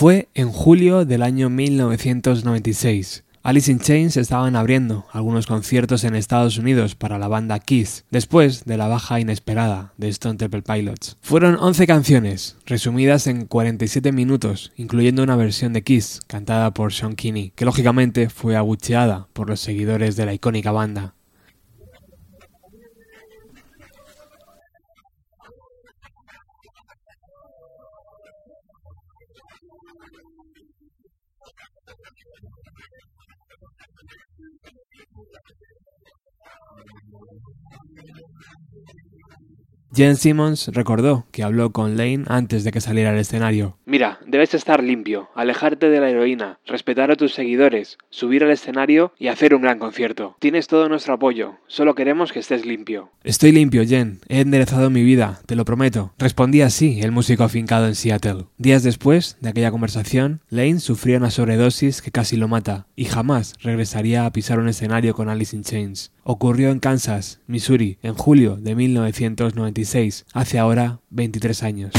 Fue en julio del año 1996. Alice in Chains estaban abriendo algunos conciertos en Estados Unidos para la banda Kiss, después de la baja inesperada de Stone Temple Pilots. Fueron 11 canciones, resumidas en 47 minutos, incluyendo una versión de Kiss, cantada por Sean Kinney, que lógicamente fue abucheada por los seguidores de la icónica banda. Jen Simmons recordó que habló con Lane antes de que saliera al escenario. Mira, debes estar limpio, alejarte de la heroína, respetar a tus seguidores, subir al escenario y hacer un gran concierto. Tienes todo nuestro apoyo, solo queremos que estés limpio. Estoy limpio, Jen. He enderezado mi vida, te lo prometo. Respondía así el músico afincado en Seattle. Días después de aquella conversación, Lane sufrió una sobredosis que casi lo mata y jamás regresaría a pisar un escenario con Alice in Chains. Ocurrió en Kansas, Missouri, en julio de 1996, hace ahora 23 años.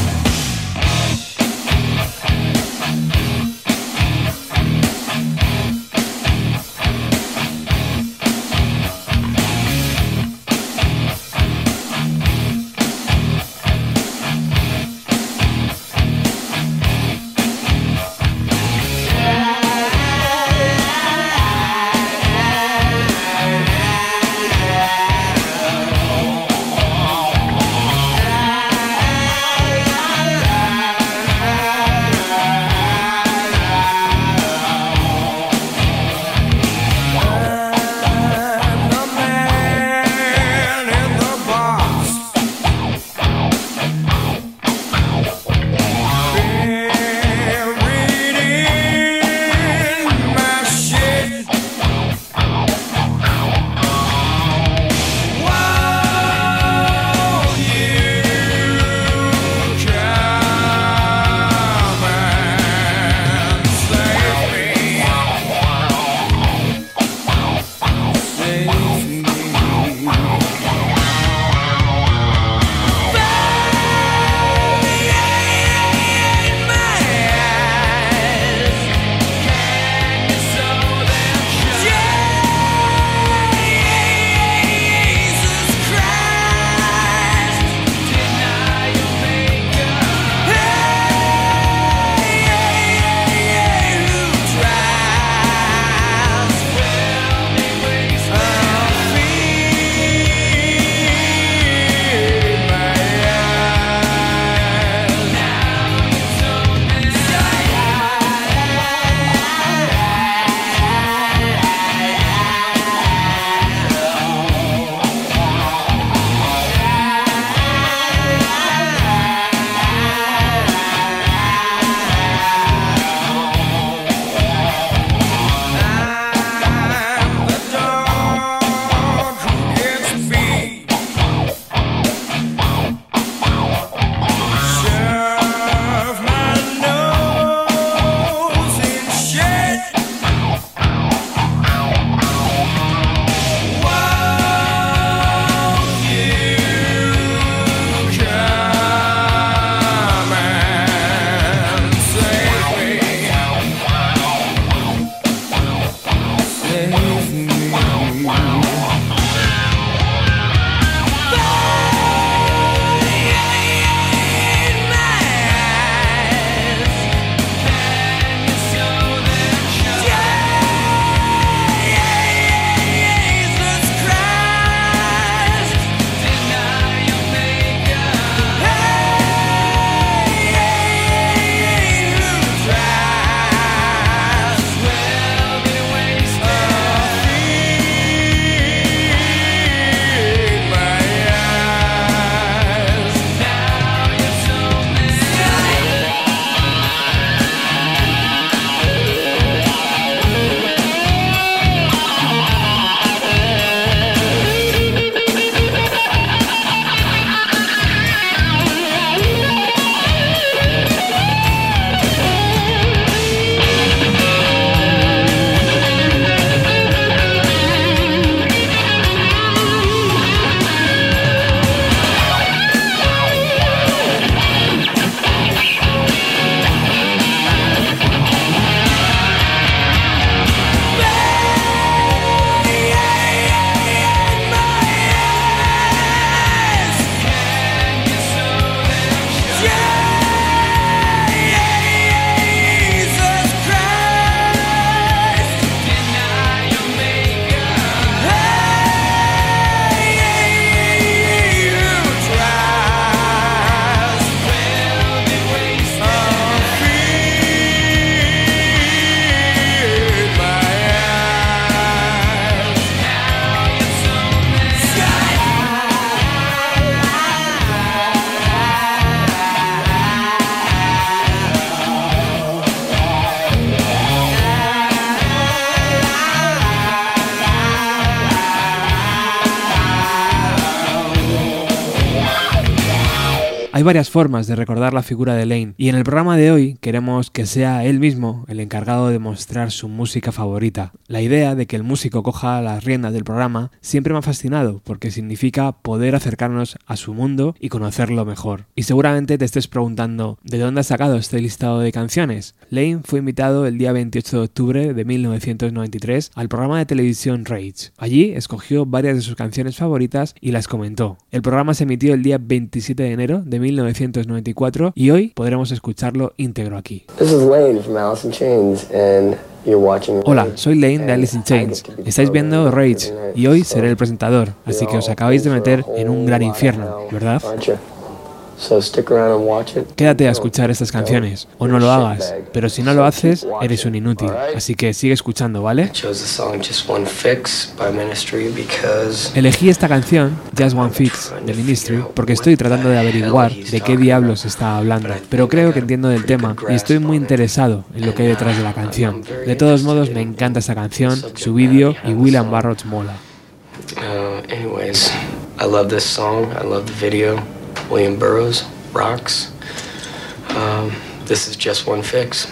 Hay varias formas de recordar la figura de Lane y en el programa de hoy queremos que sea él mismo el encargado de mostrar su música favorita. La idea de que el músico coja las riendas del programa siempre me ha fascinado porque significa poder acercarnos a su mundo y conocerlo mejor. Y seguramente te estés preguntando ¿de dónde has sacado este listado de canciones? Lane fue invitado el día 28 de octubre de 1993 al programa de televisión Rage. Allí escogió varias de sus canciones favoritas y las comentó. El programa se emitió el día 27 de enero de 1994 y hoy podremos escucharlo íntegro aquí. Hola, soy Lane de Alice in Chains. Estáis viendo Rage y hoy seré el presentador, así que os acabáis de meter en un gran infierno, ¿verdad? Quédate a escuchar estas canciones, o no lo hagas, pero si no lo haces, eres un inútil, así que sigue escuchando, ¿vale? Elegí esta canción, Just One Fix, de Ministry, porque estoy tratando de averiguar de qué diablos está hablando, pero creo que entiendo del tema y estoy muy interesado en lo que hay detrás de la canción. De todos modos, me encanta esta canción, su vídeo y William Barrett mola. Uh, anyways, I love this song, I love the video. William Burroughs, Rocks. Um, this is just one fix.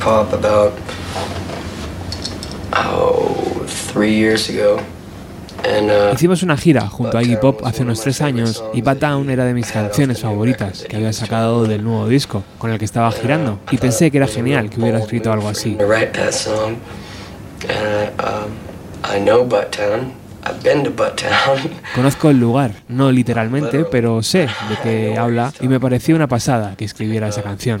Pop about oh three years ago. Uh, Hicimos una gira junto a Iggy Pop hace unos tres años y Bad Town era de mis canciones favoritas que había sacado del nuevo disco con el que estaba girando. Y pensé que era genial que hubiera escrito algo así. Conozco el lugar, no literalmente, pero sé de qué habla y me pareció una pasada que escribiera esa canción.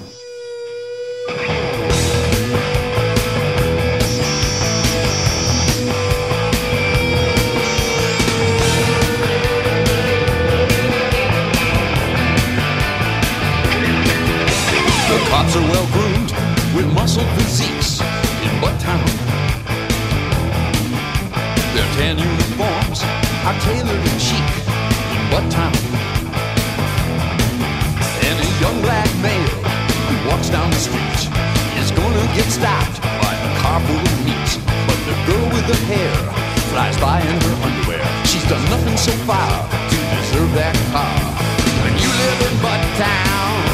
Cops are well groomed with muscle physiques in butt town. Their tan uniforms are tailored in chic in Bucktown. And a young black male who walks down the street is gonna get stopped by a car full of meat. But the girl with the hair flies by in her underwear. She's done nothing so far to deserve that car. When you live in Butt Love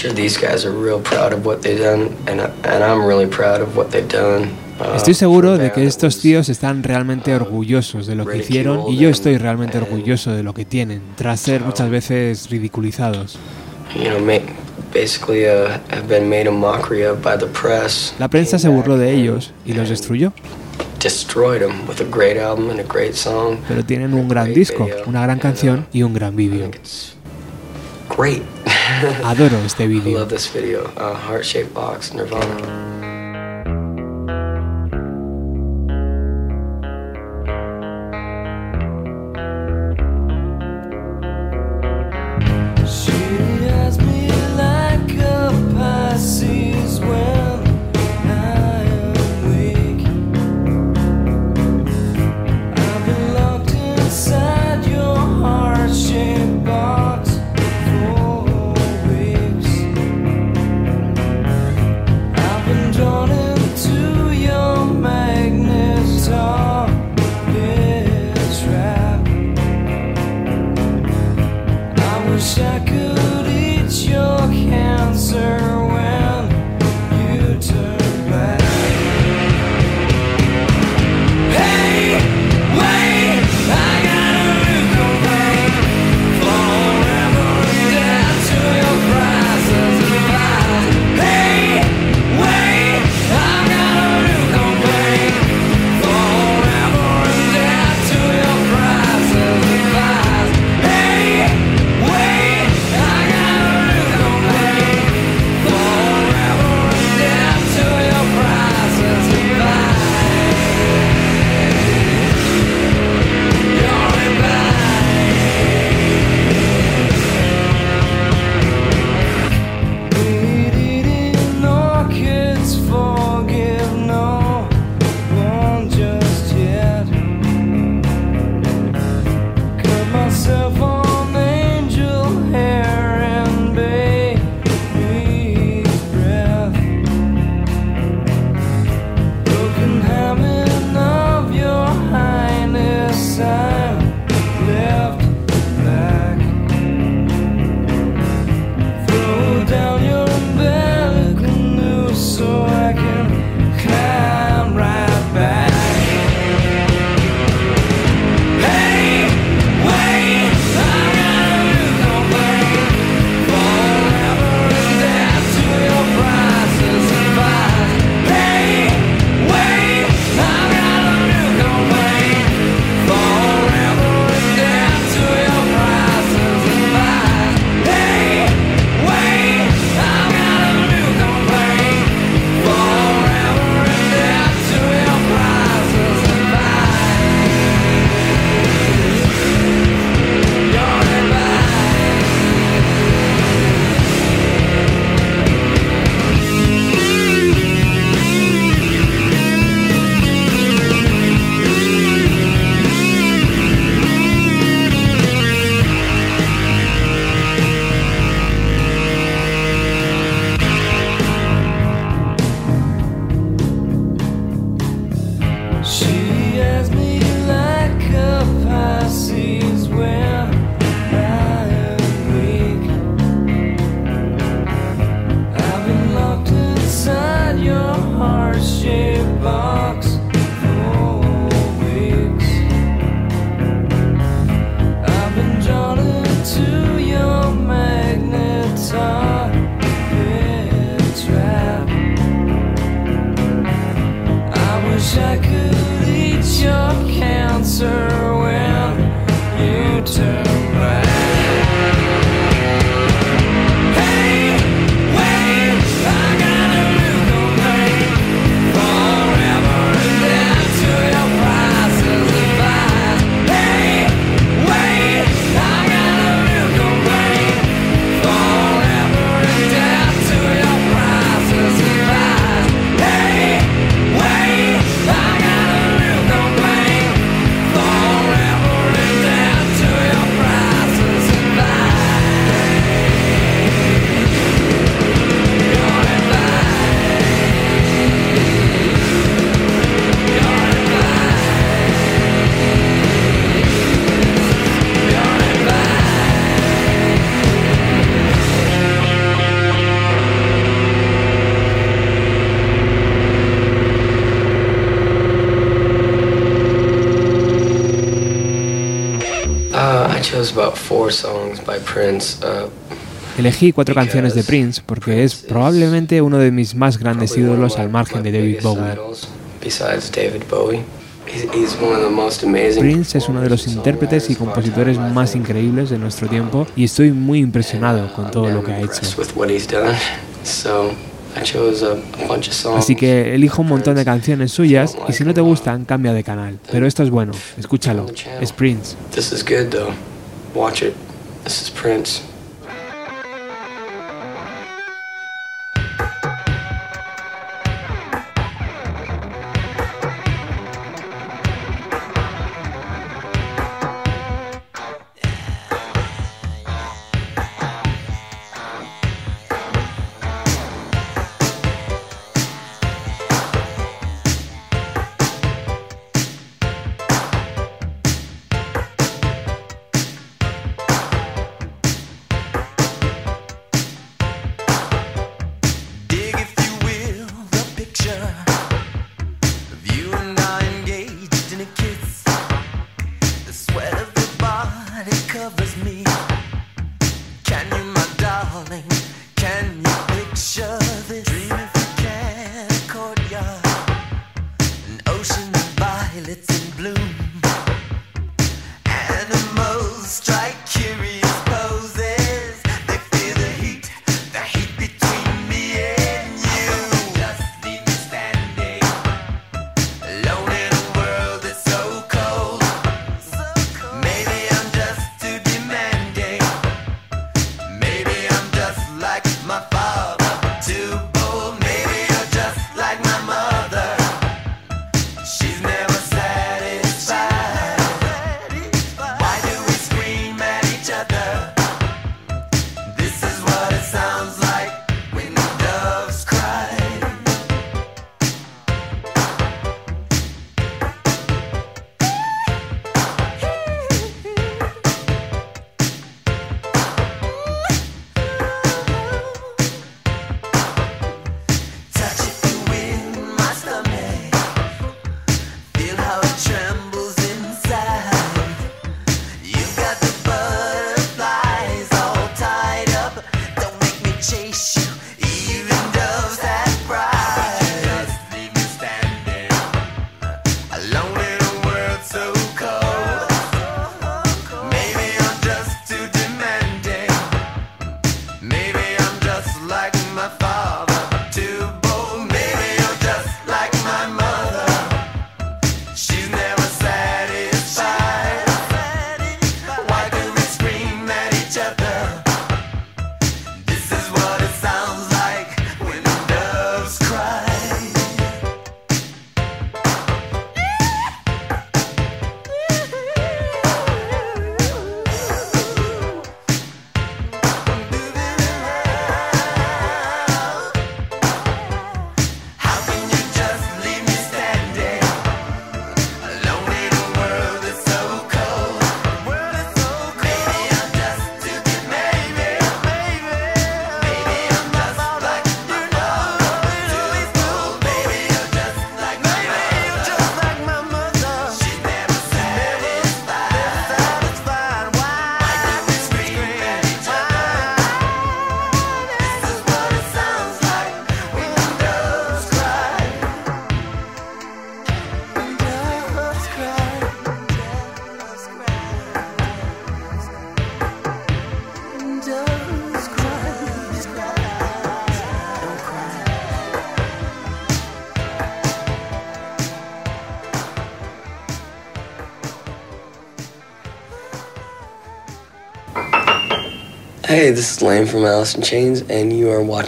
sure these guys are real proud of what they've done, and, I- and I'm really proud of what they've done. uh, Estoy seguro de que estos tíos están realmente orgullosos de lo que hicieron y yo estoy realmente orgulloso de lo que tienen, tras ser muchas veces ridiculizados. You know, ma- basically uh, have been made a mockery of by the press. La prensa se burló de ellos y los destruyó, Destroyed them with a great album and a great song. pero tienen un gran disco, una gran canción y un gran vídeo. Great. Adoro este I love this video. Uh, Heart Shaped Box, Nirvana. Elegí cuatro canciones de Prince porque es probablemente uno de mis más grandes ídolos al margen de David Bowie. Prince es uno de los intérpretes y compositores más increíbles de nuestro tiempo y estoy muy impresionado con todo lo que ha hecho. Así que elijo un montón de canciones suyas y si no te gustan, cambia de canal. Pero esto es bueno, escúchalo. Es Prince. Watch it. This is Prince.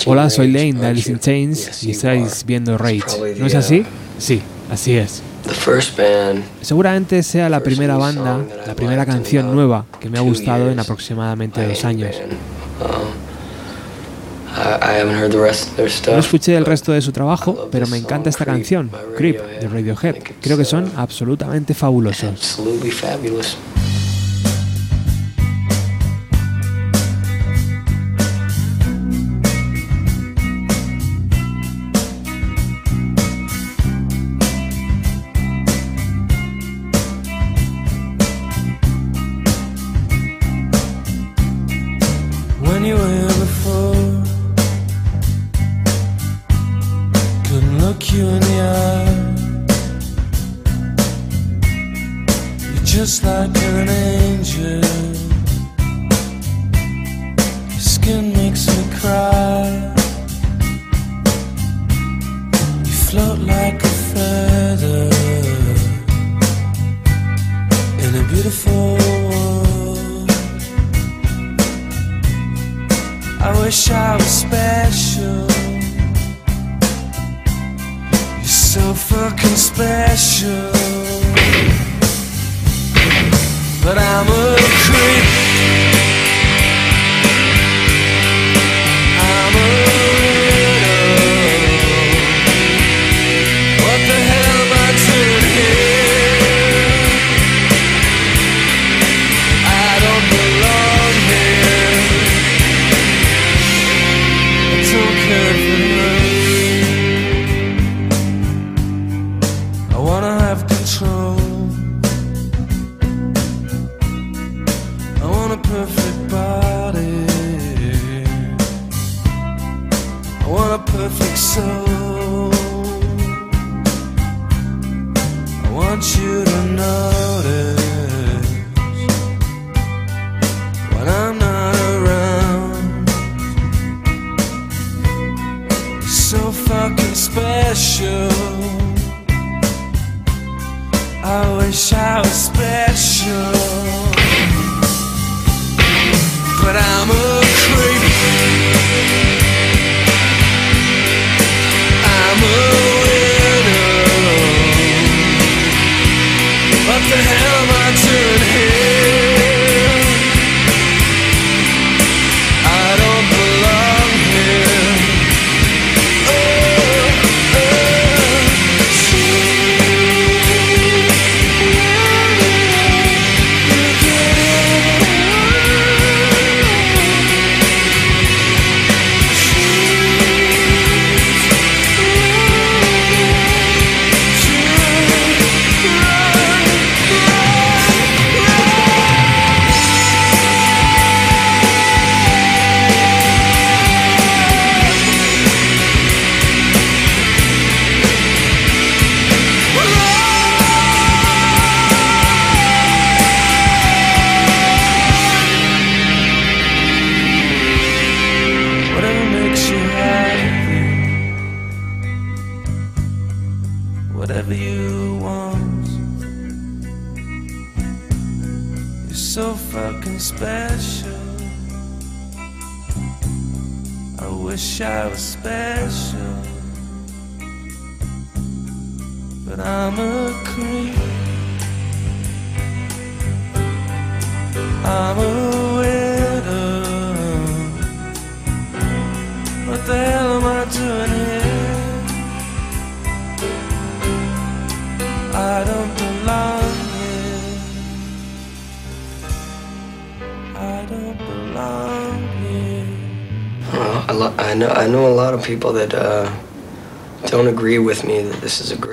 Hola, soy Lane de Alice in Chains y estáis viendo Rage. ¿No es así? Sí, así es. Seguramente sea la primera banda, la primera canción nueva que me ha gustado en aproximadamente dos años. No escuché el resto de su trabajo, pero me encanta esta canción, Creep, de Radiohead. Creo que son absolutamente fabulosos.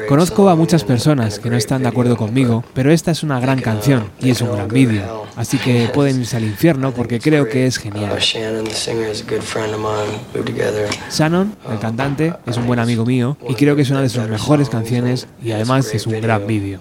Conozco a muchas personas que no están de acuerdo conmigo, pero esta es una gran canción y es un gran vídeo, así que pueden irse al infierno porque creo que es genial. Shannon, el cantante, es un buen amigo mío y creo que es una de sus mejores canciones y además es un gran vídeo.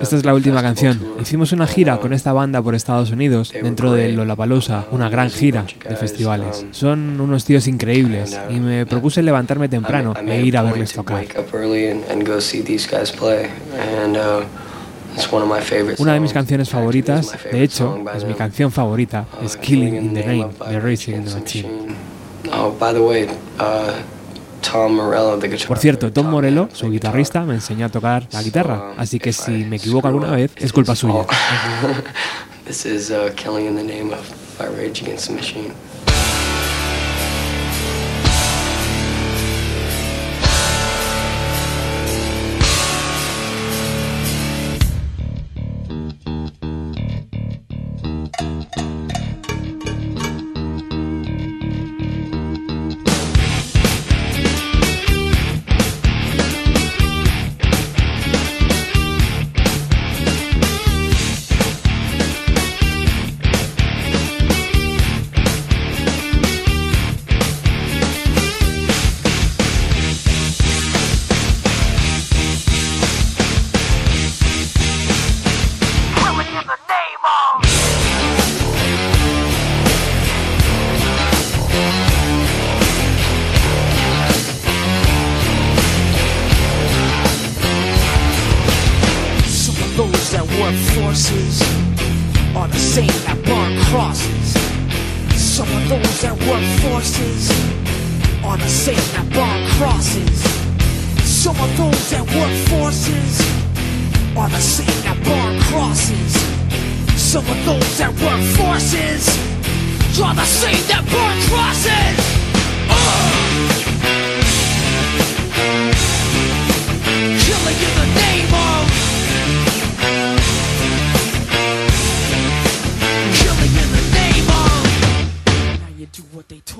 Esta es la última canción. Hicimos una gira con esta banda por Estados Unidos dentro de Lollapalooza, una gran gira de festivales. Son unos tíos increíbles y me propuse levantarme temprano e ir a verles tocar. Una de mis canciones favoritas, de hecho, es mi canción favorita, es Killing in the Name de Racing in the Machine. Oh, by the way, Tom Morello, the Por cierto, Tom Morello, su guitarrista, me enseñó a tocar la guitarra, así que si me equivoco alguna vez, es culpa suya.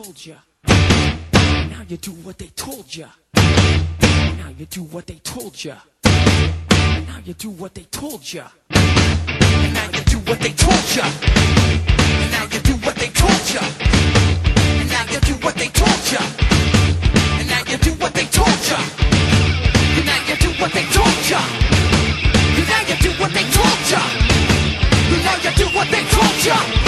killed you. Now you do what they told ya. Now you do what they told ya. Now you do what they told ya. Now you do what they told ya. Now you do what they told ya. Now you do what they told ya. Now you do what they told ya. Now you do what they told ya. Now you do what they told ya. Now you do what they told you.